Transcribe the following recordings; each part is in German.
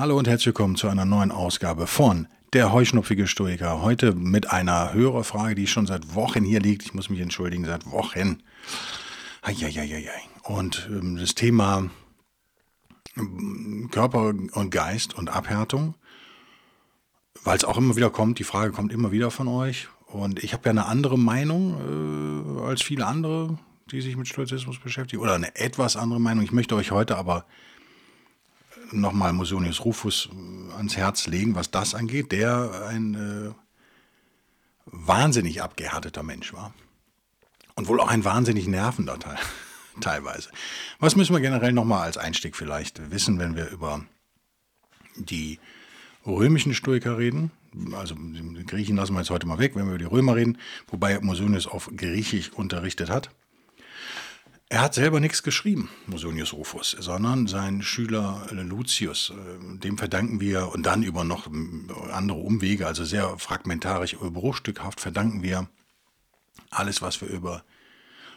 Hallo und herzlich willkommen zu einer neuen Ausgabe von Der Heuschnupfige Stoiker. Heute mit einer Hörerfrage, die schon seit Wochen hier liegt. Ich muss mich entschuldigen, seit Wochen. Eieieiei. Und ähm, das Thema ähm, Körper und Geist und Abhärtung, weil es auch immer wieder kommt, die Frage kommt immer wieder von euch. Und ich habe ja eine andere Meinung äh, als viele andere, die sich mit Stoizismus beschäftigen. Oder eine etwas andere Meinung. Ich möchte euch heute aber nochmal Musonius Rufus äh, ans Herz legen, was das angeht, der ein äh, wahnsinnig abgehärteter Mensch war. Und wohl auch ein wahnsinnig nervender Teil, teilweise. Was müssen wir generell nochmal als Einstieg vielleicht wissen, wenn wir über die römischen Stoiker reden? Also die Griechen lassen wir jetzt heute mal weg, wenn wir über die Römer reden, wobei Musonius auf Griechisch unterrichtet hat. Er hat selber nichts geschrieben, Musonius Rufus, sondern sein Schüler Lucius. Äh, dem verdanken wir, und dann über noch andere Umwege, also sehr fragmentarisch, bruchstückhaft verdanken wir alles, was wir über,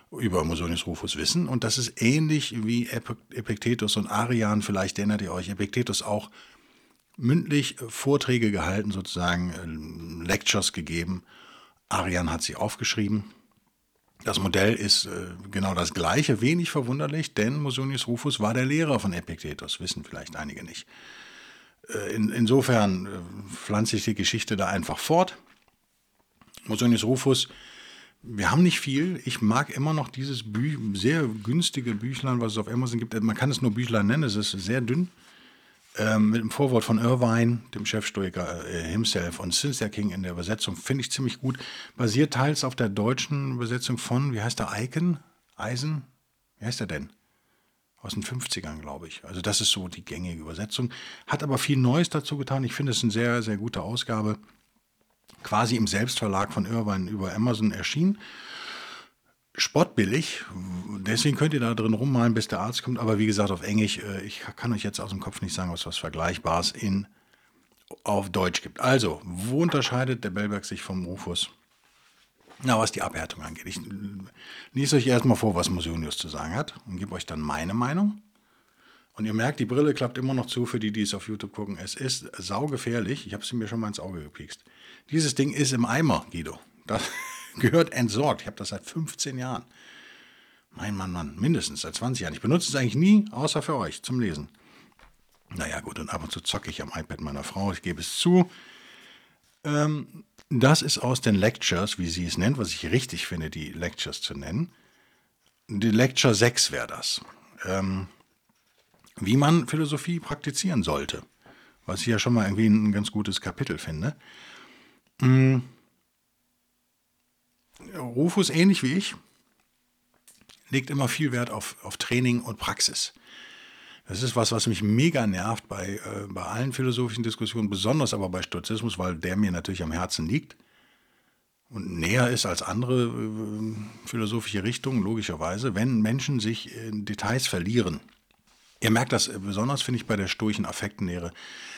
über Musonius Rufus wissen. Und das ist ähnlich wie Epiktetus und Arian, vielleicht erinnert ihr euch, Epiktetus auch mündlich Vorträge gehalten, sozusagen äh, Lectures gegeben. Arian hat sie aufgeschrieben das Modell ist äh, genau das gleiche, wenig verwunderlich, denn Musonius Rufus war der Lehrer von Epiktetus, wissen vielleicht einige nicht. Äh, in, insofern äh, pflanzt sich die Geschichte da einfach fort. Musonius Rufus, wir haben nicht viel. Ich mag immer noch dieses Bü sehr günstige Büchlein, was es auf Amazon gibt. Man kann es nur Büchlein nennen, es ist sehr dünn ähm, mit dem Vorwort von Irvine, dem Chefstoiker äh, himself, und Cynthia King in der Übersetzung, finde ich ziemlich gut. Basiert teils auf der deutschen Übersetzung von, wie heißt der, Eichen? Eisen? Wie heißt der denn? Aus den 50ern, glaube ich. Also das ist so die gängige Übersetzung. Hat aber viel Neues dazu getan. Ich finde es eine sehr, sehr gute Ausgabe. Quasi im Selbstverlag von Irvine über Amazon erschienen spottbillig. Deswegen könnt ihr da drin rummalen, bis der Arzt kommt. Aber wie gesagt, auf Englisch, äh, ich kann euch jetzt aus dem Kopf nicht sagen, was was Vergleichbares in, auf Deutsch gibt. Also, wo unterscheidet der Bellberg sich vom Rufus? Na, was die Abhärtung angeht. Ich lese euch erstmal vor, was Musonius zu sagen hat und gebe euch dann meine Meinung. Und ihr merkt, die Brille klappt immer noch zu für die, die es auf YouTube gucken. Es ist saugefährlich. Ich habe sie mir schon mal ins Auge gepiekst. Dieses Ding ist im Eimer, Guido. Das, gehört entsorgt. Ich habe das seit 15 Jahren. Mein Mann, Mann, mindestens seit 20 Jahren. Ich benutze es eigentlich nie, außer für euch zum Lesen. Naja, gut, und ab und zu zocke ich am iPad meiner Frau, ich gebe es zu. Ähm, das ist aus den Lectures, wie sie es nennt, was ich richtig finde, die Lectures zu nennen. Die Lecture 6 wäre das. Ähm, wie man Philosophie praktizieren sollte. Was ich ja schon mal irgendwie ein ganz gutes Kapitel finde. Mhm. Rufus, ähnlich wie ich, legt immer viel Wert auf, auf Training und Praxis. Das ist was, was mich mega nervt bei, äh, bei allen philosophischen Diskussionen, besonders aber bei Stoizismus, weil der mir natürlich am Herzen liegt und näher ist als andere äh, philosophische Richtungen, logischerweise, wenn Menschen sich in Details verlieren. Ihr merkt das besonders, finde ich, bei der stoischen Affektenlehre.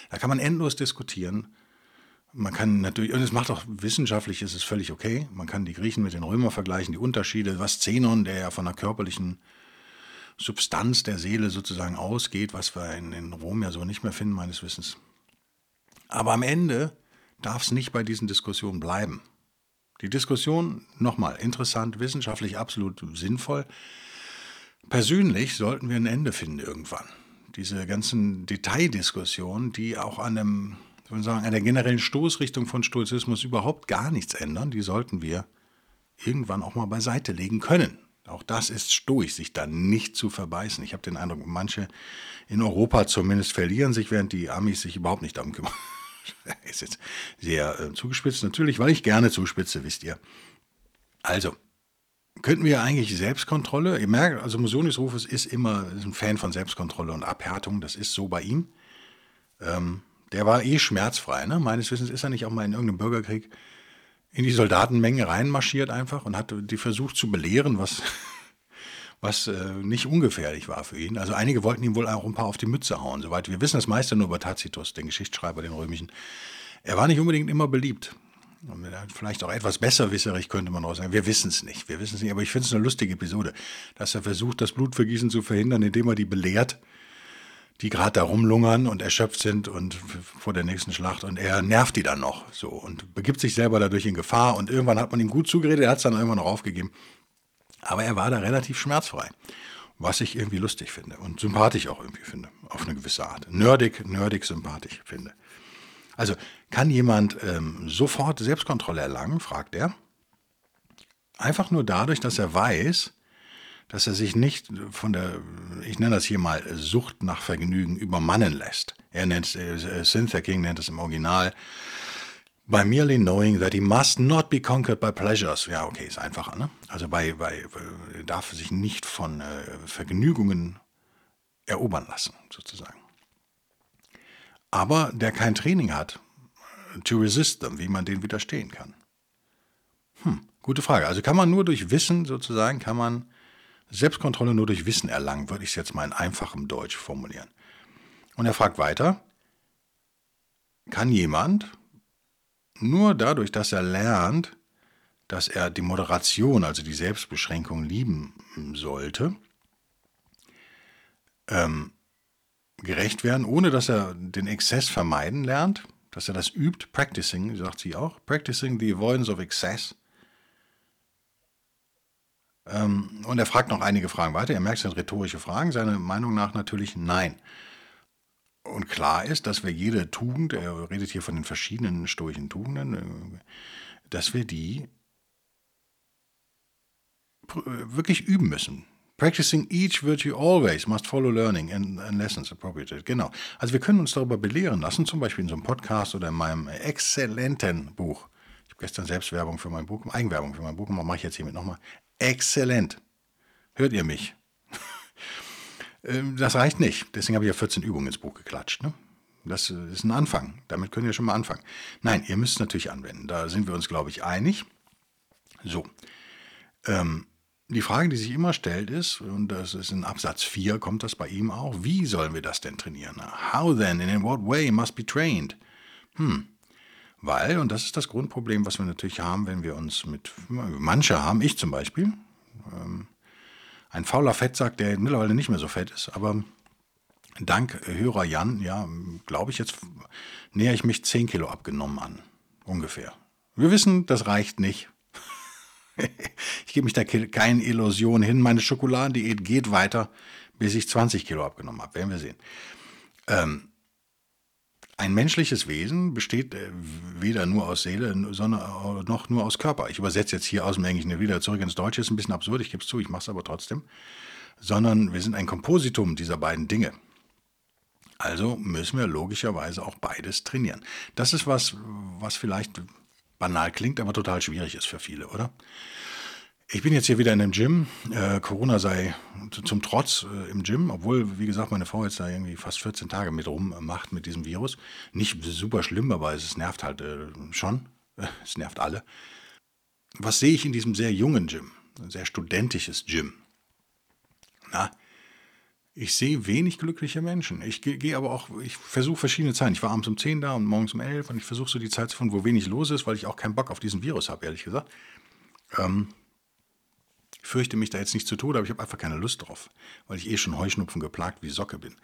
Da kann man endlos diskutieren man kann natürlich, und es macht auch wissenschaftlich, ist es völlig okay. Man kann die Griechen mit den Römern vergleichen, die Unterschiede, was Zenon, der ja von der körperlichen Substanz der Seele sozusagen ausgeht, was wir in, in Rom ja so nicht mehr finden, meines Wissens. Aber am Ende darf es nicht bei diesen Diskussionen bleiben. Die Diskussion, nochmal, interessant, wissenschaftlich absolut sinnvoll. Persönlich sollten wir ein Ende finden irgendwann. Diese ganzen Detaildiskussionen, die auch an einem ich würde sagen, an der generellen Stoßrichtung von Stoizismus überhaupt gar nichts ändern. Die sollten wir irgendwann auch mal beiseite legen können. Auch das ist stoisch, sich da nicht zu verbeißen. Ich habe den Eindruck, manche in Europa zumindest verlieren sich, während die Amis sich überhaupt nicht darum kümmern. ist jetzt sehr äh, zugespitzt, natürlich, weil ich gerne zuspitze, wisst ihr. Also, könnten wir eigentlich Selbstkontrolle, ihr merkt, also Musonis Rufus ist immer ist ein Fan von Selbstkontrolle und Abhärtung, das ist so bei ihm. Ähm, der war eh schmerzfrei, ne? meines Wissens ist er nicht auch mal in irgendeinem Bürgerkrieg in die Soldatenmenge reinmarschiert einfach und hat die versucht zu belehren, was, was äh, nicht ungefährlich war für ihn. Also einige wollten ihm wohl auch ein paar auf die Mütze hauen, soweit wir wissen das meiste nur über Tacitus, den Geschichtsschreiber, den römischen. Er war nicht unbedingt immer beliebt. Vielleicht auch etwas besserwisserig könnte man auch sagen. Wir wissen es nicht. Wir wissen es nicht. Aber ich finde es eine lustige Episode, dass er versucht, das Blutvergießen zu verhindern, indem er die belehrt, die gerade da rumlungern und erschöpft sind und vor der nächsten Schlacht. Und er nervt die dann noch so und begibt sich selber dadurch in Gefahr. Und irgendwann hat man ihm gut zugeredet. Er hat es dann irgendwann noch aufgegeben. Aber er war da relativ schmerzfrei. Was ich irgendwie lustig finde und sympathisch auch irgendwie finde. Auf eine gewisse Art. Nerdig, nerdig sympathisch finde. Also kann jemand ähm, sofort Selbstkontrolle erlangen, fragt er. Einfach nur dadurch, dass er weiß, dass er sich nicht von der, ich nenne das hier mal, Sucht nach Vergnügen übermannen lässt. Er nennt es, äh, Cynthia King nennt es im Original, by merely knowing that he must not be conquered by pleasures. Ja, okay, ist einfacher, ne? Also bei, bei äh, darf sich nicht von äh, Vergnügungen erobern lassen, sozusagen aber der kein Training hat, to resist them, wie man den widerstehen kann. Hm, gute Frage. Also kann man nur durch Wissen sozusagen, kann man Selbstkontrolle nur durch Wissen erlangen, würde ich es jetzt mal in einfachem Deutsch formulieren. Und er fragt weiter, kann jemand nur dadurch, dass er lernt, dass er die Moderation, also die Selbstbeschränkung lieben sollte, ähm, gerecht werden, ohne dass er den Exzess vermeiden lernt, dass er das übt, practicing, sagt sie auch, practicing the avoidance of excess. Ähm, und er fragt noch einige Fragen weiter. Er merkt, es sind rhetorische Fragen. Seiner Meinung nach natürlich nein. Und klar ist, dass wir jede Tugend, er redet hier von den verschiedenen stoischen Tugenden, äh, dass wir die wirklich üben müssen. Practicing each virtue always must follow learning and, and lessons appropriate. Genau. Also wir können uns darüber belehren lassen, zum Beispiel in so einem Podcast oder in meinem exzellenten Buch. Ich habe gestern Selbstwerbung für mein Buch, Eigenwerbung für mein Buch gemacht, mache ich jetzt hiermit nochmal. Exzellent. Hört ihr mich? Ähm, das reicht nicht. Deswegen habe ich ja 14 Übungen ins Buch geklatscht. Ne? Das ist ein Anfang. Damit können wir schon mal anfangen. Nein, ihr müsst es natürlich anwenden. Da sind wir uns, glaube ich, einig. So. Ähm, die Frage, die sich immer stellt, ist, und das ist in Absatz 4, kommt das bei ihm auch, wie sollen wir das denn trainieren? How then in what way must be trained? Hm. Weil, und das ist das Grundproblem, was wir natürlich haben, wenn wir uns mit, manche haben, ich zum Beispiel, ähm, ein fauler Fettsack, der mittlerweile nicht mehr so fett ist, aber dank Hörer Jan, ja, glaube ich, jetzt näher ich mich 10 Kilo abgenommen an, ungefähr. Wir wissen, das reicht nicht ich gebe mich da keine Illusion hin. Meine Schokoladendiät geht weiter, bis ich 20 Kilo abgenommen habe. Werden wir sehen. Ähm, ein menschliches Wesen besteht äh, weder nur aus Seele, sondern noch nur aus Körper. Ich übersetze jetzt hier aus dem Englischen wieder zurück ins Deutsche. Ist ein bisschen absurd, ich gebe es zu, ich mache es aber trotzdem. Sondern wir sind ein Kompositum dieser beiden Dinge. Also müssen wir logischerweise auch beides trainieren. Das ist was, was vielleicht banal klingt, aber total schwierig ist für viele, oder? Ich bin jetzt hier wieder in dem Gym. Äh, Corona sei zum Trotz äh, im Gym, obwohl, wie gesagt, meine Frau jetzt da irgendwie fast 14 Tage mit rummacht mit diesem Virus. Nicht super schlimm, aber es nervt halt äh, schon. es nervt alle. Was sehe ich in diesem sehr jungen Gym? Ein sehr studentisches Gym. Na, ich sehe wenig glückliche Menschen. Ich gehe aber auch, ich versuche verschiedene Zeiten. Ich war abends um 10 da und morgens um 11 und ich versuche so die Zeit zu finden, wo wenig los ist, weil ich auch keinen Bock auf diesen Virus habe, ehrlich gesagt. Ähm, ich fürchte mich da jetzt nicht zu Tode, aber ich habe einfach keine Lust drauf, weil ich eh schon Heuschnupfen geplagt wie Socke bin.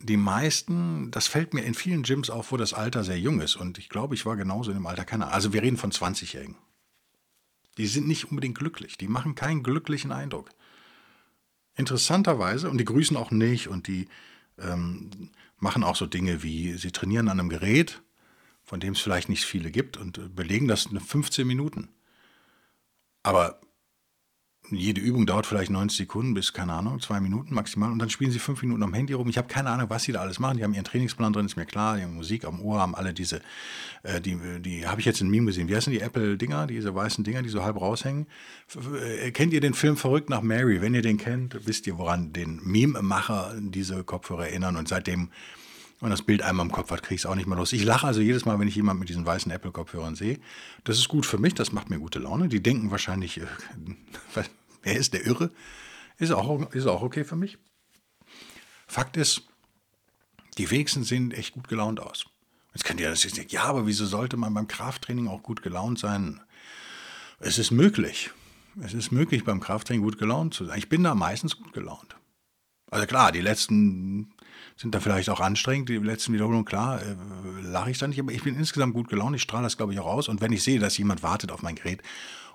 Die meisten, das fällt mir in vielen Gyms auf, wo das Alter sehr jung ist. Und ich glaube, ich war genauso in dem Alter keiner. Also wir reden von 20-Jährigen. Die sind nicht unbedingt glücklich. Die machen keinen glücklichen Eindruck. Interessanterweise, und die grüßen auch nicht und die ähm, machen auch so Dinge wie, sie trainieren an einem Gerät, von dem es vielleicht nicht viele gibt und belegen das in 15 Minuten. Aber jede Übung dauert vielleicht 90 Sekunden bis, keine Ahnung, zwei Minuten maximal. Und dann spielen sie fünf Minuten am Handy rum. Ich habe keine Ahnung, was sie da alles machen. Die haben ihren Trainingsplan drin, ist mir klar. Die haben Musik am Ohr, haben alle diese, äh, die, die habe ich jetzt in Meme gesehen. Wie heißen die Apple-Dinger, diese weißen Dinger, die so halb raushängen? Äh, kennt ihr den Film Verrückt nach Mary? Wenn ihr den kennt, wisst ihr, woran den Meme-Macher diese Kopfhörer erinnern. Und seitdem und das Bild einmal im Kopf hat, kriege ich es auch nicht mehr los. Ich lache also jedes Mal, wenn ich jemanden mit diesen weißen Apple-Kopfhörern sehe. Das ist gut für mich, das macht mir gute Laune. Die denken wahrscheinlich, äh, wer ist der Irre? Ist auch, ist auch okay für mich. Fakt ist, die wenigsten sehen echt gut gelaunt aus. Jetzt könnt ihr das jetzt nicht, ja, aber wieso sollte man beim Krafttraining auch gut gelaunt sein? Es ist möglich. Es ist möglich, beim Krafttraining gut gelaunt zu sein. Ich bin da meistens gut gelaunt. Also klar, die letzten sind da vielleicht auch anstrengend, die letzten Wiederholungen, klar, äh, lache ich da nicht, aber ich bin insgesamt gut gelaunt, ich strahle das, glaube ich, auch aus. Und wenn ich sehe, dass jemand wartet auf mein Gerät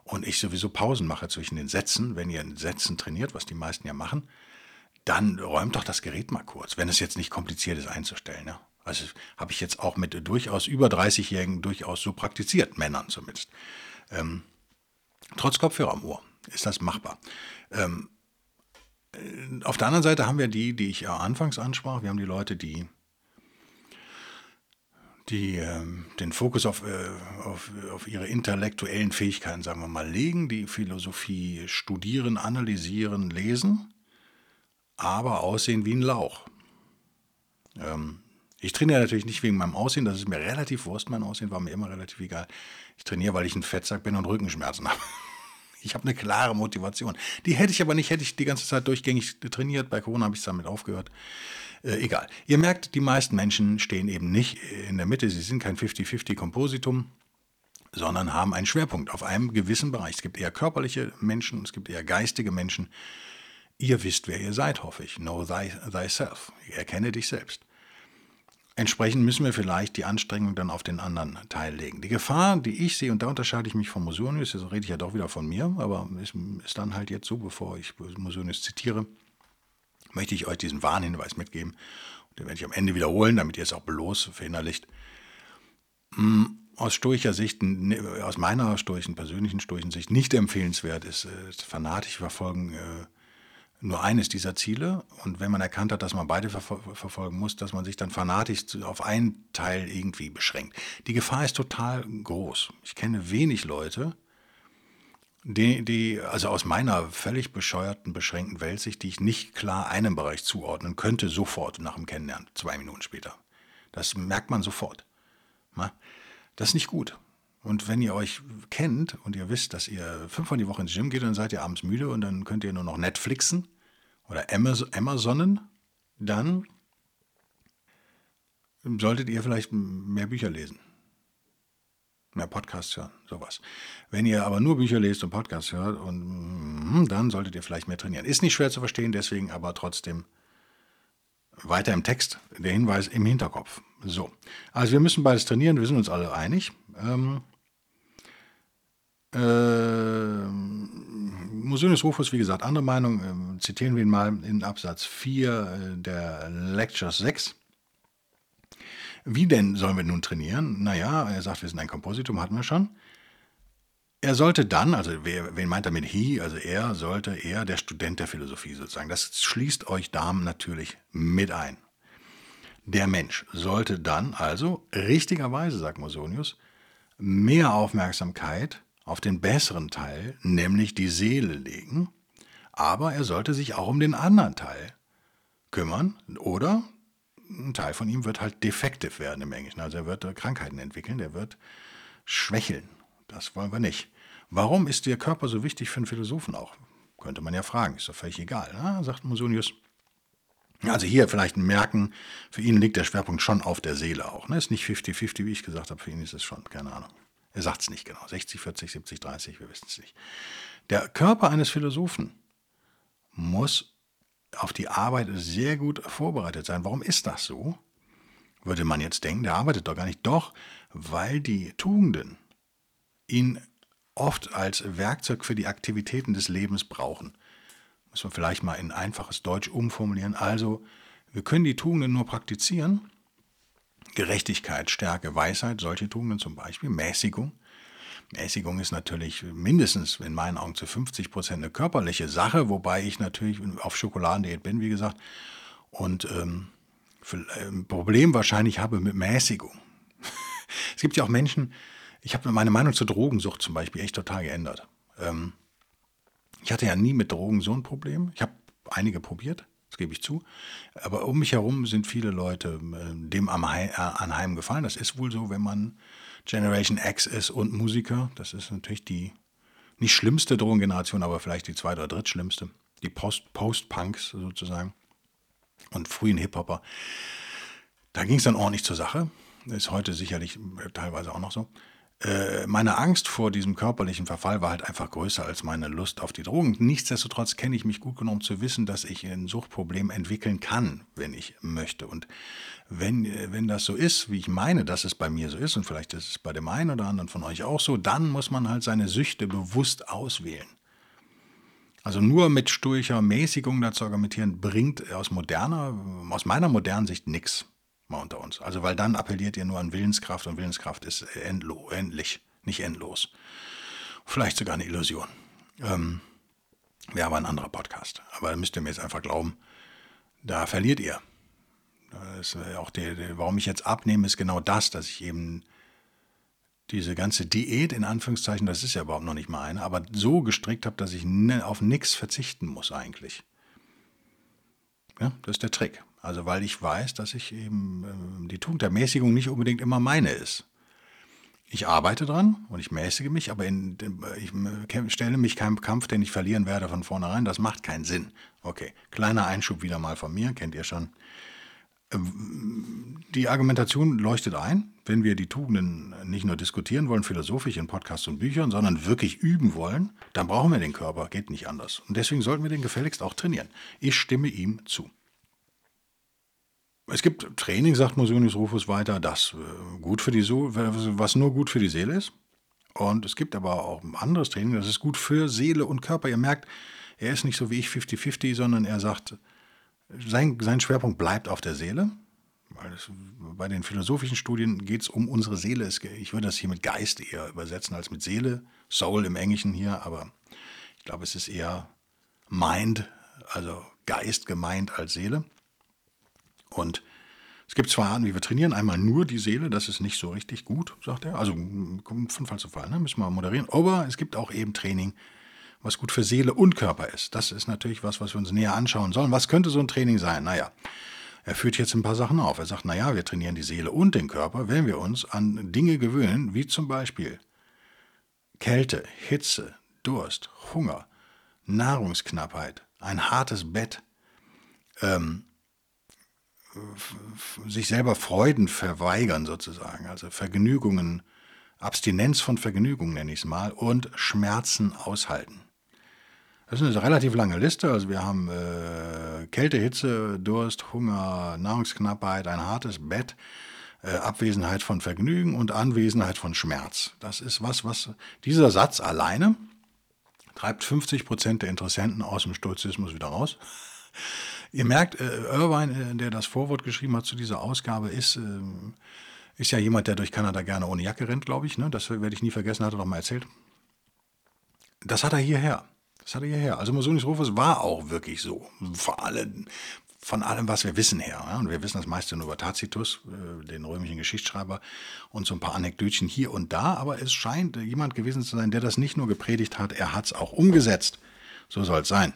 und ich sowieso Pausen mache zwischen den Sätzen, wenn ihr in Sätzen trainiert, was die meisten ja machen, dann räumt doch das Gerät mal kurz, wenn es jetzt nicht kompliziert ist einzustellen. Ja? Also habe ich jetzt auch mit durchaus über 30-Jährigen durchaus so praktiziert, Männern zumindest. Ähm, trotz Kopfhörer am Ohr ist das machbar. Ähm, auf der anderen Seite haben wir die, die ich ja anfangs ansprach. Wir haben die Leute, die, die äh, den Fokus auf, äh, auf, auf ihre intellektuellen Fähigkeiten, sagen wir mal, legen, die Philosophie studieren, analysieren, lesen, aber aussehen wie ein Lauch. Ähm, ich trainiere natürlich nicht wegen meinem Aussehen, das ist mir relativ Wurst, mein Aussehen war mir immer relativ egal. Ich trainiere, weil ich ein Fettsack bin und Rückenschmerzen habe. Ich habe eine klare Motivation. Die hätte ich aber nicht, hätte ich die ganze Zeit durchgängig trainiert. Bei Corona habe ich damit aufgehört. Äh, egal. Ihr merkt, die meisten Menschen stehen eben nicht in der Mitte. Sie sind kein 50-50-Kompositum, sondern haben einen Schwerpunkt auf einem gewissen Bereich. Es gibt eher körperliche Menschen, es gibt eher geistige Menschen. Ihr wisst, wer ihr seid, hoffe ich. Know thy, thyself. Erkenne dich selbst. Entsprechend müssen wir vielleicht die Anstrengung dann auf den anderen Teil legen. Die Gefahr, die ich sehe, und da unterscheide ich mich von Musonius, jetzt rede ich ja doch wieder von mir, aber ist, ist dann halt jetzt so, bevor ich Musonius zitiere, möchte ich euch diesen Warnhinweis mitgeben. Den werde ich am Ende wiederholen, damit ihr es auch bloß verinnerlicht. Hm, aus stoischer Sicht, aus meiner stoischen, persönlichen stoischen Sicht nicht empfehlenswert ist, äh, fanatisch verfolgen äh, nur eines dieser Ziele. Und wenn man erkannt hat, dass man beide ver verfolgen muss, dass man sich dann fanatisch auf einen Teil irgendwie beschränkt. Die Gefahr ist total groß. Ich kenne wenig Leute, die, die, also aus meiner völlig bescheuerten, beschränkten Weltsicht, die ich nicht klar einem Bereich zuordnen könnte, sofort nach dem Kennenlernen, zwei Minuten später. Das merkt man sofort. Das ist nicht gut. Und wenn ihr euch kennt und ihr wisst, dass ihr fünfmal die Woche ins Gym geht, dann seid ihr abends müde und dann könnt ihr nur noch Netflixen oder Amazonen, dann solltet ihr vielleicht mehr Bücher lesen. Mehr Podcasts hören, sowas. Wenn ihr aber nur Bücher lest und Podcasts hört, und, hm, dann solltet ihr vielleicht mehr trainieren. Ist nicht schwer zu verstehen, deswegen aber trotzdem weiter im Text, der Hinweis im Hinterkopf. So, also wir müssen beides trainieren, wir sind uns alle einig. Ähm, äh, Musonius Rufus, wie gesagt, andere Meinung, äh, zitieren wir ihn mal in Absatz 4 äh, der Lecture 6. Wie denn sollen wir nun trainieren? Naja, er sagt, wir sind ein Kompositum, hatten wir schon. Er sollte dann, also wer, wen meint er mit he, also er sollte eher der Student der Philosophie sozusagen. Das schließt euch Damen natürlich mit ein. Der Mensch sollte dann also richtigerweise, sagt Musonius, mehr Aufmerksamkeit auf den besseren Teil, nämlich die Seele, legen, aber er sollte sich auch um den anderen Teil kümmern oder ein Teil von ihm wird halt defektiv werden im Englischen. Also er wird Krankheiten entwickeln, er wird schwächeln. Das wollen wir nicht. Warum ist der Körper so wichtig für einen Philosophen auch? Könnte man ja fragen, ist doch völlig egal, ne? sagt Musonius. Also hier vielleicht merken, für ihn liegt der Schwerpunkt schon auf der Seele auch. Ne? Ist nicht 50-50, wie ich gesagt habe, für ihn ist es schon, keine Ahnung. Er sagt es nicht genau, 60, 40, 70, 30, wir wissen es nicht. Der Körper eines Philosophen muss auf die Arbeit sehr gut vorbereitet sein. Warum ist das so? Würde man jetzt denken, der arbeitet doch gar nicht. Doch, weil die Tugenden ihn oft als Werkzeug für die Aktivitäten des Lebens brauchen. Muss man vielleicht mal in einfaches Deutsch umformulieren. Also, wir können die Tugenden nur praktizieren. Gerechtigkeit, Stärke, Weisheit, solche Tugenden zum Beispiel, Mäßigung. Mäßigung ist natürlich mindestens in meinen Augen zu 50 Prozent eine körperliche Sache, wobei ich natürlich auf Schokoladendiät bin, wie gesagt, und ähm, ein Problem wahrscheinlich habe mit Mäßigung. es gibt ja auch Menschen, ich habe meine Meinung zur Drogensucht zum Beispiel echt total geändert. Ähm, ich hatte ja nie mit Drogen so ein Problem. Ich habe einige probiert, gebe ich zu. Aber um mich herum sind viele Leute äh, dem äh, anheimgefallen. Das ist wohl so, wenn man Generation X ist und Musiker. Das ist natürlich die nicht schlimmste Drogengeneration, aber vielleicht die zweite oder drittschlimmste. Die Post-Punks sozusagen und frühen Hip-Hopper. Da ging es dann ordentlich zur Sache. Ist heute sicherlich äh, teilweise auch noch so. Äh, meine Angst vor diesem körperlichen Verfall war halt einfach größer als meine Lust auf die Drogen. Nichtsdestotrotz kenne ich mich gut genug um zu wissen, dass ich ein Suchtproblem entwickeln kann, wenn ich möchte. Und wenn, äh, wenn das so ist, wie ich meine, dass es bei mir so ist, und vielleicht ist es bei dem einen oder anderen von euch auch so, dann muss man halt seine Süchte bewusst auswählen. Also nur mit stoischer Mäßigung dazu argumentieren, bringt aus moderner, aus meiner modernen Sicht nichts mal unter uns. Also, weil dann appelliert ihr nur an Willenskraft und Willenskraft ist endlo, endlich, nicht endlos. Vielleicht sogar eine Illusion. Ähm, Wäre aber ein anderer Podcast. Aber da müsst ihr mir jetzt einfach glauben, da verliert ihr. Das ist auch die, die, warum ich jetzt abnehme, ist genau das, dass ich eben diese ganze Diät in Anführungszeichen, das ist ja überhaupt noch nicht mal eine, aber so gestrickt habe, dass ich auf nichts verzichten muss eigentlich. Ja, das ist der Trick. Also weil ich weiß, dass ich eben äh, die Tugend der Mäßigung nicht unbedingt immer meine ist. Ich arbeite dran und ich mäßige mich, aber in, ich stelle mich keinem Kampf, den ich verlieren werde, von vornherein. Das macht keinen Sinn. Okay, kleiner Einschub wieder mal von mir, kennt ihr schon. Ähm, die Argumentation leuchtet ein, wenn wir die Tugenden nicht nur diskutieren wollen, philosophisch in Podcasts und Büchern, sondern wirklich üben wollen, dann brauchen wir den Körper, geht nicht anders. Und deswegen sollten wir den gefälligst auch trainieren. Ich stimme ihm zu. Es gibt Training, sagt Musonius Rufus weiter, das äh, gut für die so was nur gut für die Seele ist. Und es gibt aber auch ein anderes Training, das ist gut für Seele und Körper. Ihr merkt, er ist nicht so wie ich 50-50, sondern er sagt, sein, sein Schwerpunkt bleibt auf der Seele. Weil es, bei den philosophischen Studien geht es um unsere Seele. Ich würde das hier mit Geist eher übersetzen als mit Seele. Soul im Englischen hier, aber ich glaube, es ist eher Mind, also Geist gemeint als Seele. Und es gibt zwei Arten, wie wir trainieren. Einmal nur die Seele, das ist nicht so richtig gut, sagt er. Also von Fall zu Fall, ne? müssen wir moderieren. Aber es gibt auch eben Training, was gut für Seele und Körper ist. Das ist natürlich was, was wir uns näher anschauen sollen. Was könnte so ein Training sein? Naja, er führt jetzt ein paar Sachen auf. Er sagt, naja, wir trainieren die Seele und den Körper, wenn wir uns an Dinge gewöhnen, wie zum Beispiel Kälte, Hitze, Durst, Hunger, Nahrungsknappheit, ein hartes Bett, ähm, sich selber Freuden verweigern sozusagen, also Vergnügungen, Abstinenz von Vergnügungen nenne ich es mal, und Schmerzen aushalten. Das ist eine relativ lange Liste. Also wir haben äh, Kälte, Hitze, Durst, Hunger, Nahrungsknappheit, ein hartes Bett, äh, Abwesenheit von Vergnügen und Anwesenheit von Schmerz. Das ist was, was dieser Satz alleine treibt 50 Prozent der Interessenten aus dem Stoizismus wieder raus. Ihr merkt, äh, Irvine, äh, der das Vorwort geschrieben hat zu dieser Ausgabe, ist, äh, ist ja jemand, der durch Kanada gerne ohne Jacke rennt, glaube ich. Ne? Das werde ich nie vergessen, hat er doch mal erzählt. Das hat er hierher. Das hat er hierher. Also Musonius Rufus war auch wirklich so. Vor allem, von allem, was wir wissen her. Und wir wissen das meiste nur über Tacitus, äh, den römischen Geschichtsschreiber, und so ein paar Anekdötchen hier und da. Aber es scheint jemand gewesen zu sein, der das nicht nur gepredigt hat, er hat es auch umgesetzt. So soll es sein.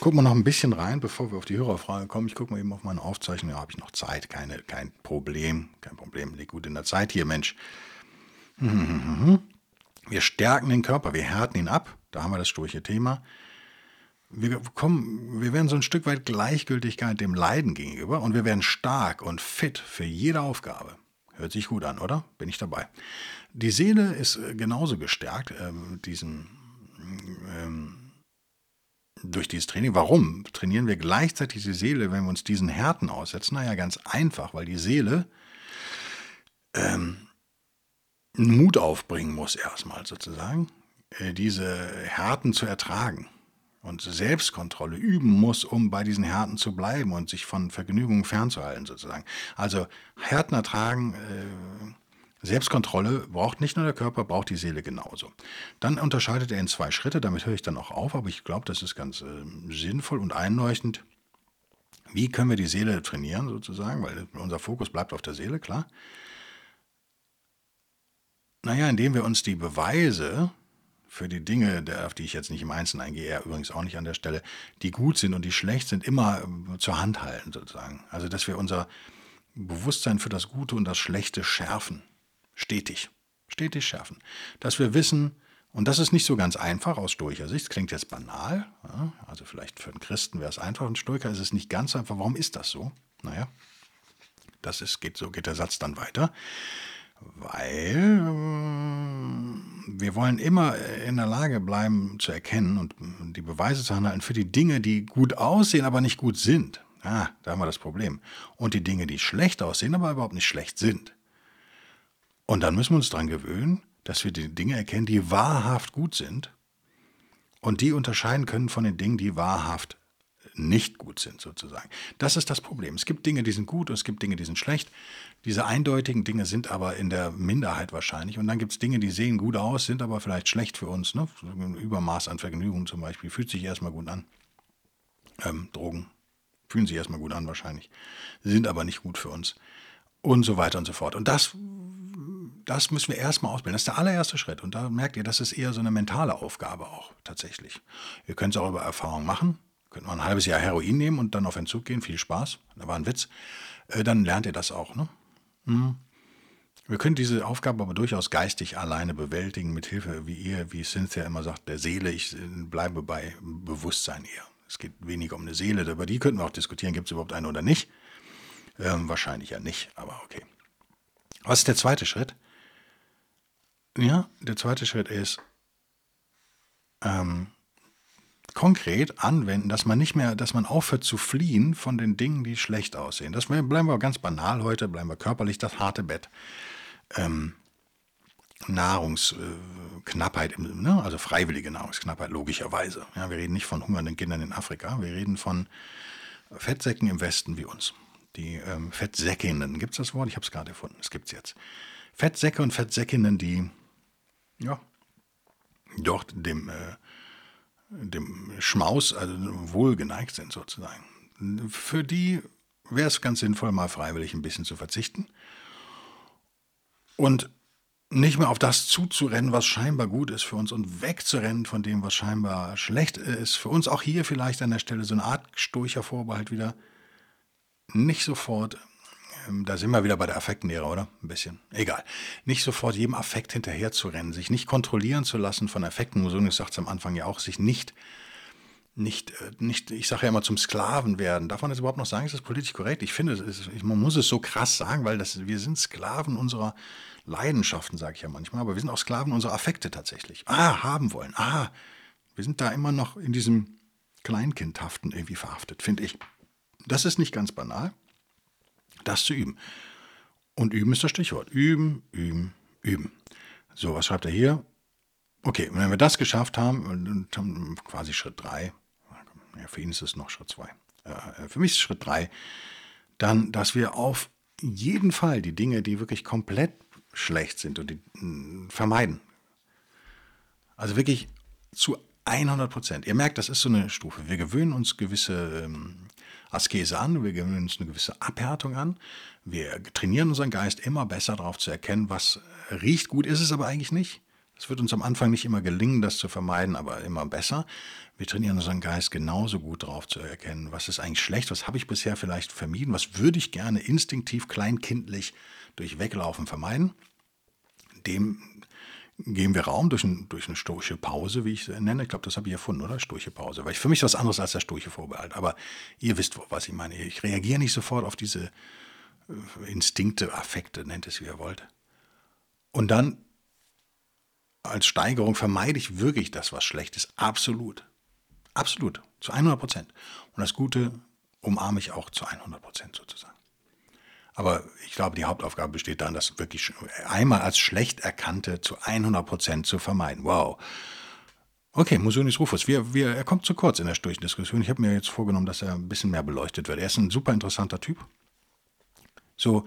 Gucken wir noch ein bisschen rein, bevor wir auf die Hörerfrage kommen. Ich gucke mal eben auf meine Aufzeichnung. Ja, habe ich noch Zeit. Keine, kein Problem. Kein Problem. Liegt gut in der Zeit hier, Mensch. Wir stärken den Körper. Wir härten ihn ab. Da haben wir das sturche Thema. Wir, kommen, wir werden so ein Stück weit Gleichgültigkeit dem Leiden gegenüber und wir werden stark und fit für jede Aufgabe. Hört sich gut an, oder? Bin ich dabei. Die Seele ist genauso gestärkt, äh, diesen, ähm, durch dieses Training. Warum trainieren wir gleichzeitig die Seele, wenn wir uns diesen Härten aussetzen? Naja, ganz einfach, weil die Seele ähm, Mut aufbringen muss, erstmal sozusagen, äh, diese Härten zu ertragen und Selbstkontrolle üben muss, um bei diesen Härten zu bleiben und sich von Vergnügungen fernzuhalten, sozusagen. Also Härten ertragen, äh, Selbstkontrolle braucht nicht nur der Körper, braucht die Seele genauso. Dann unterscheidet er in zwei Schritte, damit höre ich dann auch auf, aber ich glaube, das ist ganz äh, sinnvoll und einleuchtend. Wie können wir die Seele trainieren sozusagen, weil unser Fokus bleibt auf der Seele, klar. Naja, indem wir uns die Beweise für die Dinge, auf die ich jetzt nicht im Einzelnen eingehe, er übrigens auch nicht an der Stelle, die gut sind und die schlecht sind, immer äh, zur Hand halten sozusagen. Also dass wir unser Bewusstsein für das Gute und das Schlechte schärfen. Stetig. Stetig schärfen. Dass wir wissen, und das ist nicht so ganz einfach aus stoischer Sicht, das klingt jetzt banal, ja, also vielleicht für einen Christen wäre es einfach, ein Stoiker ist es nicht ganz einfach. Warum ist das so? Naja, das ist, geht, so geht der Satz dann weiter. Weil äh, wir wollen immer in der Lage bleiben zu erkennen und die Beweise zu handeln für die Dinge, die gut aussehen, aber nicht gut sind. Ah, da haben wir das Problem. Und die Dinge, die schlecht aussehen, aber überhaupt nicht schlecht sind. Und dann müssen wir uns daran gewöhnen, dass wir die Dinge erkennen, die wahrhaft gut sind und die unterscheiden können von den Dingen, die wahrhaft nicht gut sind, sozusagen. Das ist das Problem. Es gibt Dinge, die sind gut und es gibt Dinge, die sind schlecht. Diese eindeutigen Dinge sind aber in der Minderheit wahrscheinlich. Und dann gibt es Dinge, die sehen gut aus, sind aber vielleicht schlecht für uns. Ne? Übermaß an Vergnügung zum Beispiel fühlt sich erstmal gut an. Ähm, Drogen fühlen sich erstmal gut an wahrscheinlich, sind aber nicht gut für uns. Und so weiter und so fort. Und das das müssen wir erstmal ausbilden. Das ist der allererste Schritt. Und da merkt ihr, das ist eher so eine mentale Aufgabe auch tatsächlich. Ihr könnt es auch über Erfahrung machen. Könnt mal ein halbes Jahr Heroin nehmen und dann auf Entzug gehen. Viel Spaß. Da war ein Witz. Äh, dann lernt ihr das auch. Ne? Mhm. Wir können diese Aufgabe aber durchaus geistig alleine bewältigen, mit Hilfe, wie ihr, wie Cynthia immer sagt, der Seele. Ich äh, bleibe bei Bewusstsein eher. Es geht weniger um eine Seele. Über die könnten wir auch diskutieren, gibt es überhaupt eine oder nicht. Ähm, wahrscheinlich ja nicht, aber okay. Was ist der zweite Schritt? Ja, der zweite Schritt ist ähm, konkret anwenden, dass man nicht mehr, dass man aufhört zu fliehen von den Dingen, die schlecht aussehen. Das bleiben wir ganz banal heute, bleiben wir körperlich, das harte Bett. Ähm, Nahrungsknappheit, äh, ne? also freiwillige Nahrungsknappheit, logischerweise. Ja, wir reden nicht von hungernden Kindern in Afrika, wir reden von Fettsäcken im Westen wie uns. Die ähm, Fettsäckinnen, gibt es das Wort? Ich habe es gerade gefunden, es gibt es jetzt. Fettsäcke und Fettsäckinnen, die ja, dort dem, äh, dem Schmaus also wohl geneigt sind sozusagen. Für die wäre es ganz sinnvoll, mal freiwillig ein bisschen zu verzichten und nicht mehr auf das zuzurennen, was scheinbar gut ist für uns und wegzurennen von dem, was scheinbar schlecht ist. Für uns auch hier vielleicht an der Stelle so eine Art sturcher Vorbehalt wieder. Nicht sofort ähm, da sind wir wieder bei der Affektlehre, oder? Ein bisschen. Egal. Nicht sofort jedem Affekt hinterher zu rennen, sich nicht kontrollieren zu lassen von Affekten. Musonius sagt es am Anfang ja auch, sich nicht, nicht, äh, nicht ich sage ja immer, zum Sklaven werden. Darf man das überhaupt noch sagen? Ist das politisch korrekt? Ich finde, ist, man muss es so krass sagen, weil das, wir sind Sklaven unserer Leidenschaften, sage ich ja manchmal, aber wir sind auch Sklaven unserer Affekte tatsächlich. Ah, haben wollen. Ah, wir sind da immer noch in diesem Kleinkindhaften irgendwie verhaftet, finde ich. Das ist nicht ganz banal das zu üben. Und üben ist das Stichwort. Üben, üben, üben. So, was schreibt er hier? Okay, wenn wir das geschafft haben, quasi Schritt 3, ja, für ihn ist es noch Schritt 2, äh, für mich ist Schritt 3, dann, dass wir auf jeden Fall die Dinge, die wirklich komplett schlecht sind und die mh, vermeiden. Also wirklich zu 100 Prozent. Ihr merkt, das ist so eine Stufe. Wir gewöhnen uns gewisse ähm, Askese an, wir gewöhnen uns eine gewisse Abhärtung an. Wir trainieren unseren Geist immer besser darauf zu erkennen, was riecht gut, ist es aber eigentlich nicht. Es wird uns am Anfang nicht immer gelingen, das zu vermeiden, aber immer besser. Wir trainieren unseren Geist genauso gut darauf zu erkennen, was ist eigentlich schlecht, was habe ich bisher vielleicht vermieden, was würde ich gerne instinktiv, kleinkindlich durch Weglaufen vermeiden. Dem geben wir Raum durch, ein, durch eine stoische Pause, wie ich es nenne. Ich glaube, das habe ich erfunden, oder? Stoische Pause. Weil ich für mich was anderes als der stoische Vorbehalt. Aber ihr wisst, was ich meine. Ich reagiere nicht sofort auf diese äh, Instinkte, Affekte, nennt es wie ihr wollt. Und dann als Steigerung vermeide ich wirklich das, was schlecht ist. Absolut. Absolut. Zu 100 Prozent. Und das Gute umarme ich auch zu 100 Prozent sozusagen. Aber ich glaube, die Hauptaufgabe besteht darin, das wirklich einmal als schlecht erkannte zu 100 Prozent zu vermeiden. Wow. Okay, Musonis Rufus, wir, wir, er kommt zu kurz in der Sturchendiskussion. Ich habe mir jetzt vorgenommen, dass er ein bisschen mehr beleuchtet wird. Er ist ein super interessanter Typ. So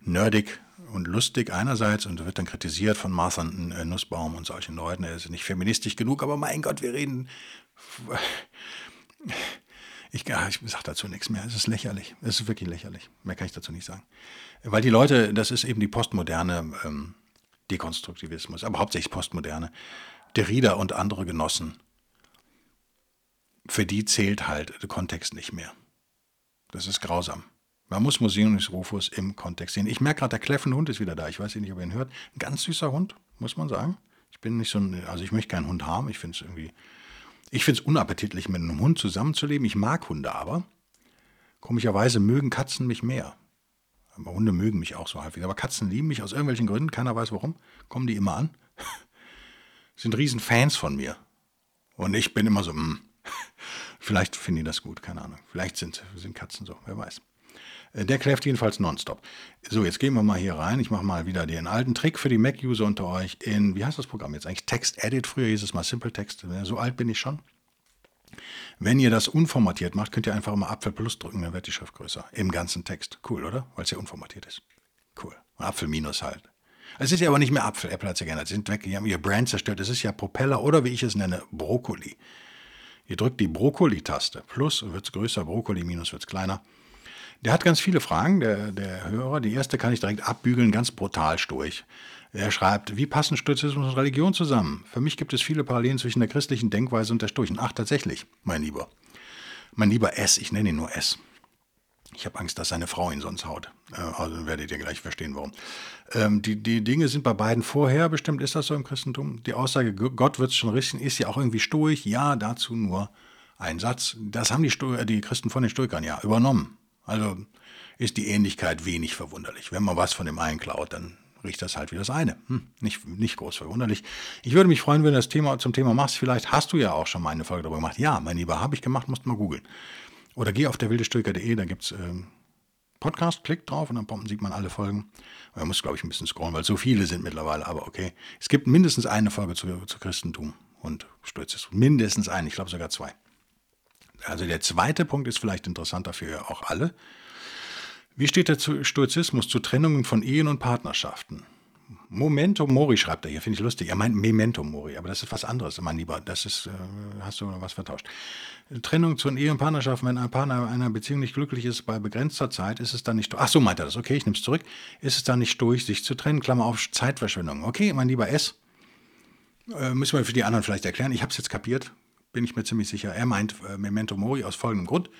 nerdig, und lustig einerseits und wird dann kritisiert von Martha äh, Nussbaum und solchen Leuten. Er ist nicht feministisch genug, aber mein Gott, wir reden. Ich, ich sage dazu nichts mehr. Es ist lächerlich. Es ist wirklich lächerlich. Mehr kann ich dazu nicht sagen. Weil die Leute, das ist eben die postmoderne ähm, Dekonstruktivismus, aber hauptsächlich postmoderne. Derrida und andere Genossen. Für die zählt halt der Kontext nicht mehr. Das ist grausam. Man muss Museums Rufus im Kontext sehen. Ich merke gerade, der kläffende Hund ist wieder da. Ich weiß nicht, ob ihr ihn hört. Ein ganz süßer Hund, muss man sagen. Ich bin nicht so ein, also ich möchte keinen Hund haben. Ich finde es irgendwie, ich finde es unappetitlich, mit einem Hund zusammenzuleben. Ich mag Hunde aber. Komischerweise mögen Katzen mich mehr. Aber Hunde mögen mich auch so häufig. Aber Katzen lieben mich aus irgendwelchen Gründen. Keiner weiß warum. Kommen die immer an. Sind riesen Fans von mir. Und ich bin immer so, mh. Hm. Vielleicht finden die das gut, keine Ahnung. Vielleicht sind, sind Katzen so, wer weiß. Äh, der kläfft jedenfalls nonstop. So, jetzt gehen wir mal hier rein. Ich mache mal wieder den alten Trick für die Mac-User unter euch in, wie heißt das Programm jetzt eigentlich? Text Edit. Früher hieß es mal Simple Text. So alt bin ich schon. Wenn ihr das unformatiert macht, könnt ihr einfach mal Apfel Plus drücken, dann wird die Schrift größer. Im ganzen Text. Cool, oder? Weil es ja unformatiert ist. Cool. Apfel Minus halt. Es ist ja aber nicht mehr Apfel. Apple hat es ja gerne. Sie sind weg. Die haben ihr Brand zerstört. Es ist ja Propeller oder wie ich es nenne, Brokkoli. Ihr drückt die Brokkoli-Taste. Plus wird es größer, Brokkoli minus wird es kleiner. Der hat ganz viele Fragen, der, der Hörer. Die erste kann ich direkt abbügeln, ganz brutal durch. Er schreibt, wie passen Stoizismus und Religion zusammen? Für mich gibt es viele Parallelen zwischen der christlichen Denkweise und der Stoischen. Ach, tatsächlich, mein Lieber. Mein lieber S, ich nenne ihn nur S. Ich habe Angst, dass seine Frau ihn sonst haut. Äh, also werdet ihr gleich verstehen, warum. Ähm, die, die Dinge sind bei beiden vorher bestimmt. Ist das so im Christentum? Die Aussage, Gott wird es schon richten, ist ja auch irgendwie stoisch. Ja, dazu nur ein Satz. Das haben die, Sto die Christen von den Stoikern ja übernommen. Also ist die Ähnlichkeit wenig verwunderlich. Wenn man was von dem einen klaut, dann riecht das halt wie das eine. Hm, nicht, nicht groß verwunderlich. Ich würde mich freuen, wenn du das Thema zum Thema machst. Vielleicht hast du ja auch schon mal eine Folge darüber gemacht. Ja, mein Lieber, habe ich gemacht, musst mal googeln. Oder geh auf der wildestürker.de, da gibt es ähm, Podcast, klick drauf und dann sieht man alle Folgen. Man muss, glaube ich, ein bisschen scrollen, weil so viele sind mittlerweile, aber okay. Es gibt mindestens eine Folge zu, zu Christentum und Stoizismus. Mindestens eine, ich glaube sogar zwei. Also der zweite Punkt ist vielleicht interessanter für auch alle. Wie steht der Stoizismus zu Trennungen von Ehen und Partnerschaften? Momento Mori schreibt er hier, finde ich lustig. Er meint Memento Mori, aber das ist was anderes, mein Lieber. Das ist, äh, hast du was vertauscht. Trennung zu Ehe und Partnerschaften, wenn ein Partner einer Beziehung nicht glücklich ist bei begrenzter Zeit, ist es dann nicht, ach so meint er das, okay, ich nehme es zurück, ist es dann nicht durch, sich zu trennen, Klammer auf, Zeitverschwendung. Okay, mein lieber S, äh, müssen wir für die anderen vielleicht erklären, ich habe es jetzt kapiert, bin ich mir ziemlich sicher. Er meint äh, Memento Mori aus folgendem Grund.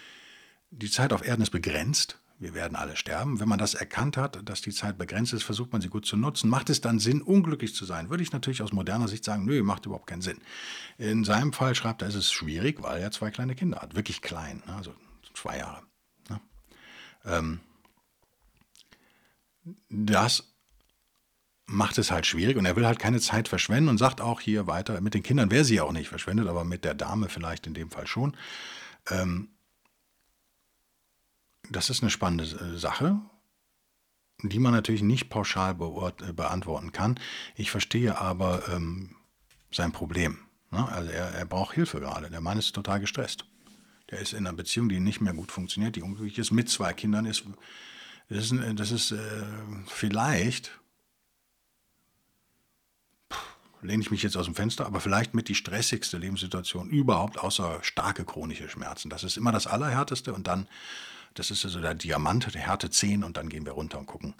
Die Zeit auf Erden ist begrenzt. Wir werden alle sterben. Wenn man das erkannt hat, dass die Zeit begrenzt ist, versucht man sie gut zu nutzen. Macht es dann Sinn, unglücklich zu sein? Würde ich natürlich aus moderner Sicht sagen, nö, macht überhaupt keinen Sinn. In seinem Fall schreibt er, es ist schwierig, weil er zwei kleine Kinder hat. Wirklich klein, ne? also zwei Jahre. Ne? Ähm, das macht es halt schwierig und er will halt keine Zeit verschwenden und sagt auch hier weiter, mit den Kindern wäre sie auch nicht verschwendet, aber mit der Dame vielleicht in dem Fall schon. Ähm, das ist eine spannende äh, Sache, die man natürlich nicht pauschal äh, beantworten kann. Ich verstehe aber ähm, sein Problem. Ne? Also er, er braucht Hilfe gerade. Der Mann ist total gestresst. Der ist in einer Beziehung, die nicht mehr gut funktioniert, die unglücklich ist, mit zwei Kindern ist. Das ist, das ist äh, vielleicht lehne ich mich jetzt aus dem Fenster, aber vielleicht mit die stressigste Lebenssituation überhaupt, außer starke chronische Schmerzen. Das ist immer das Allerhärteste und dann, das ist also der Diamant, der Härte 10 und dann gehen wir runter und gucken,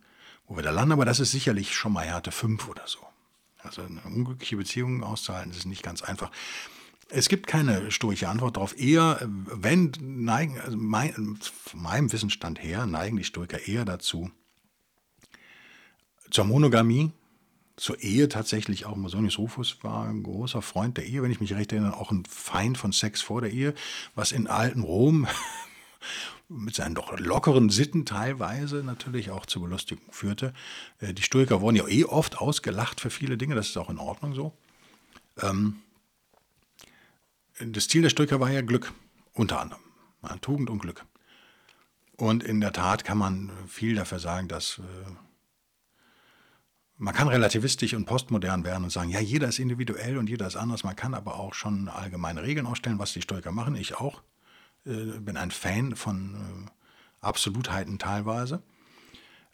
wo wir da landen. Aber das ist sicherlich schon mal Härte 5 oder so. Also eine unglückliche Beziehung auszuhalten, ist nicht ganz einfach. Es gibt keine stoische Antwort darauf. Eher, wenn neigen, also mein, von meinem Wissensstand her, neigen die Stoiker eher dazu, zur Monogamie, zur Ehe tatsächlich auch. Masonius Rufus war ein großer Freund der Ehe, wenn ich mich recht erinnere, auch ein Feind von Sex vor der Ehe, was in altem Rom mit seinen doch lockeren Sitten teilweise natürlich auch zur Belustigung führte. Äh, die Stoiker wurden ja eh oft ausgelacht für viele Dinge, das ist auch in Ordnung so. Ähm, das Ziel der Stoiker war ja Glück, unter anderem. Tugend und Glück. Und in der Tat kann man viel dafür sagen, dass äh, man kann relativistisch und postmodern werden und sagen, ja, jeder ist individuell und jeder ist anders. Man kann aber auch schon allgemeine Regeln aufstellen, was die Stoiker machen. Ich auch. Äh, bin ein Fan von äh, Absolutheiten teilweise.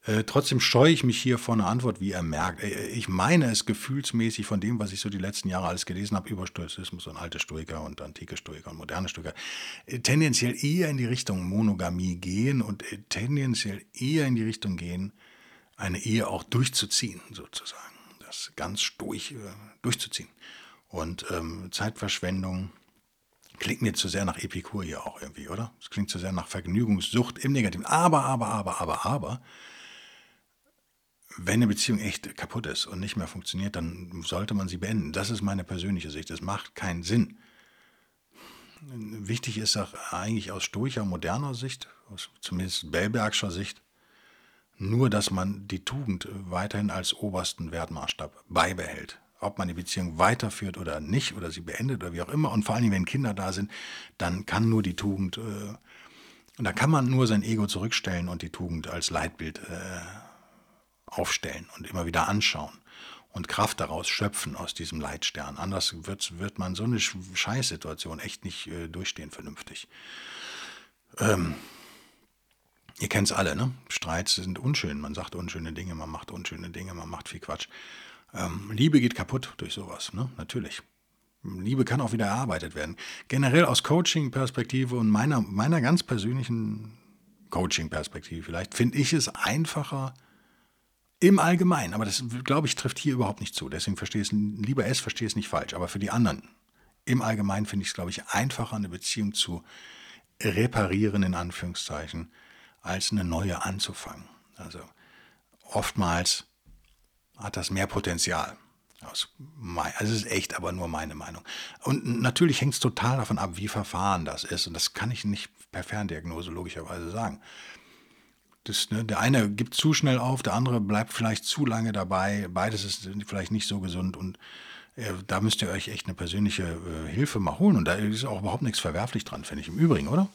Äh, trotzdem scheue ich mich hier vor einer Antwort, wie er merkt. Äh, ich meine es gefühlsmäßig von dem, was ich so die letzten Jahre alles gelesen habe über Stoizismus und alte Stoiker und antike Stoiker und moderne Stoiker, äh, tendenziell eher in die Richtung Monogamie gehen und tendenziell eher in die Richtung gehen, eine Ehe auch durchzuziehen, sozusagen. Das ganz durch, durchzuziehen. Und ähm, Zeitverschwendung klingt mir zu sehr nach Epikur hier auch irgendwie, oder? Es klingt zu sehr nach Vergnügungssucht im Negativen. Aber, aber, aber, aber, aber, wenn eine Beziehung echt kaputt ist und nicht mehr funktioniert, dann sollte man sie beenden. Das ist meine persönliche Sicht. Es macht keinen Sinn. Wichtig ist auch eigentlich aus stoischer, moderner Sicht, aus zumindest Bellbergscher Sicht, nur, dass man die Tugend weiterhin als obersten Wertmaßstab beibehält. Ob man die Beziehung weiterführt oder nicht, oder sie beendet oder wie auch immer. Und vor allem, wenn Kinder da sind, dann kann nur die Tugend, äh, da kann man nur sein Ego zurückstellen und die Tugend als Leitbild äh, aufstellen und immer wieder anschauen und Kraft daraus schöpfen aus diesem Leitstern. Anders wird, wird man so eine Scheißsituation echt nicht äh, durchstehen vernünftig. Ähm, ihr kennt es alle, ne? Streits sind unschön. Man sagt unschöne Dinge, man macht unschöne Dinge, man macht viel Quatsch. Ähm, Liebe geht kaputt durch sowas, ne? Natürlich. Liebe kann auch wieder erarbeitet werden. Generell aus Coaching-Perspektive und meiner, meiner ganz persönlichen Coaching-Perspektive vielleicht, finde ich es einfacher, im Allgemeinen, aber das, glaube ich, trifft hier überhaupt nicht zu. Deswegen verstehe es, lieber es, verstehe es nicht falsch. Aber für die anderen, im Allgemeinen finde ich es, glaube ich, einfacher, eine Beziehung zu reparieren, in Anführungszeichen, als eine neue anzufangen. Also oftmals hat das mehr Potenzial. Also es ist echt aber nur meine Meinung. Und natürlich hängt es total davon ab, wie verfahren das ist. Und das kann ich nicht per Ferndiagnose logischerweise sagen. Das, ne, der eine gibt zu schnell auf, der andere bleibt vielleicht zu lange dabei. Beides ist vielleicht nicht so gesund und äh, da müsst ihr euch echt eine persönliche äh, Hilfe mal holen. Und da ist auch überhaupt nichts verwerflich dran, finde ich im Übrigen, oder?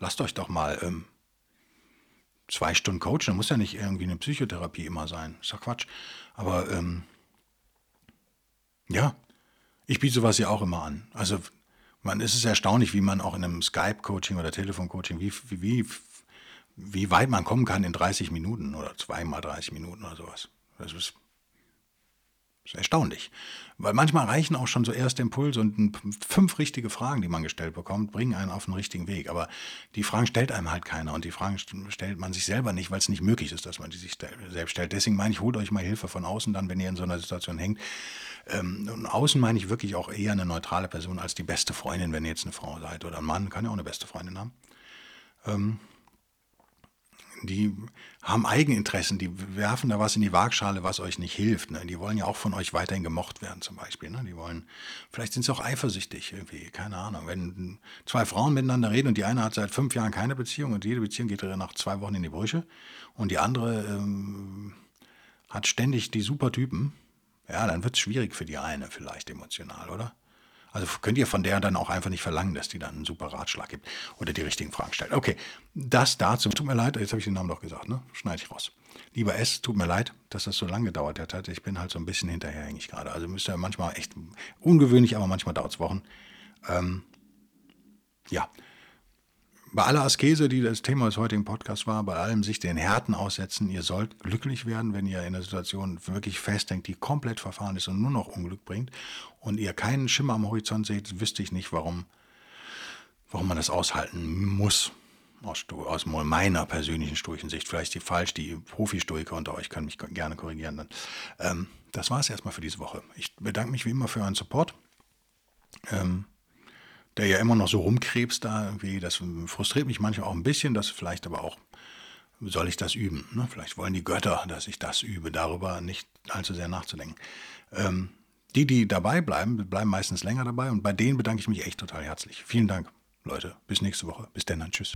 Lasst euch doch mal ähm, zwei Stunden coachen. Da muss ja nicht irgendwie eine Psychotherapie immer sein. Ist doch Quatsch. Aber ähm, ja, ich biete sowas ja auch immer an. Also man ist es erstaunlich, wie man auch in einem Skype-Coaching oder Telefon-Coaching, wie, wie wie weit man kommen kann in 30 Minuten oder zweimal 30 Minuten oder sowas. Das ist, ist erstaunlich. Weil manchmal reichen auch schon so erste Impulse und fünf richtige Fragen, die man gestellt bekommt, bringen einen auf den richtigen Weg. Aber die Fragen stellt einem halt keiner und die Fragen stellt man sich selber nicht, weil es nicht möglich ist, dass man die sich selbst stellt. Deswegen meine ich, holt euch mal Hilfe von außen dann, wenn ihr in so einer Situation hängt. Ähm, und außen meine ich wirklich auch eher eine neutrale Person als die beste Freundin, wenn ihr jetzt eine Frau seid oder ein Mann, kann ja auch eine beste Freundin haben. Die haben Eigeninteressen, die werfen da was in die Waagschale, was euch nicht hilft. Ne? Die wollen ja auch von euch weiterhin gemocht werden, zum Beispiel. Ne? Die wollen, vielleicht sind sie auch eifersüchtig irgendwie, keine Ahnung. Wenn zwei Frauen miteinander reden und die eine hat seit fünf Jahren keine Beziehung und jede Beziehung geht nach zwei Wochen in die Brüche und die andere ähm, hat ständig die super Typen, ja, dann wird es schwierig für die eine vielleicht emotional, oder? Also könnt ihr von der dann auch einfach nicht verlangen, dass die dann einen super Ratschlag gibt oder die richtigen Fragen stellt. Okay, das dazu. Tut mir leid, jetzt habe ich den Namen doch gesagt, ne? Schneide ich raus. Lieber S, tut mir leid, dass das so lange gedauert hat. Ich bin halt so ein bisschen hinterherhängig gerade. Also müsst ihr manchmal echt ungewöhnlich, aber manchmal dauert es Wochen. Ähm, ja, bei aller Askese, die das Thema des heutigen Podcasts war, bei allem sich den Härten aussetzen, ihr sollt glücklich werden, wenn ihr in einer Situation wirklich festhängt, die komplett verfahren ist und nur noch Unglück bringt und ihr keinen Schimmer am Horizont seht, wüsste ich nicht, warum, warum man das aushalten muss. Aus, aus meiner persönlichen stoischen Sicht. Vielleicht die falsch, die Profi-Stoiker unter euch können mich gerne korrigieren. Dann. Ähm, das war es erstmal für diese Woche. Ich bedanke mich wie immer für euren Support. Ähm, der ja immer noch so rumkrebst da irgendwie. Das frustriert mich manchmal auch ein bisschen, das vielleicht aber auch, soll ich das üben? Ne? Vielleicht wollen die Götter, dass ich das übe, darüber nicht allzu sehr nachzudenken. Ähm, die, die dabei bleiben, bleiben meistens länger dabei und bei denen bedanke ich mich echt total herzlich. Vielen Dank, Leute. Bis nächste Woche. Bis dann. Tschüss.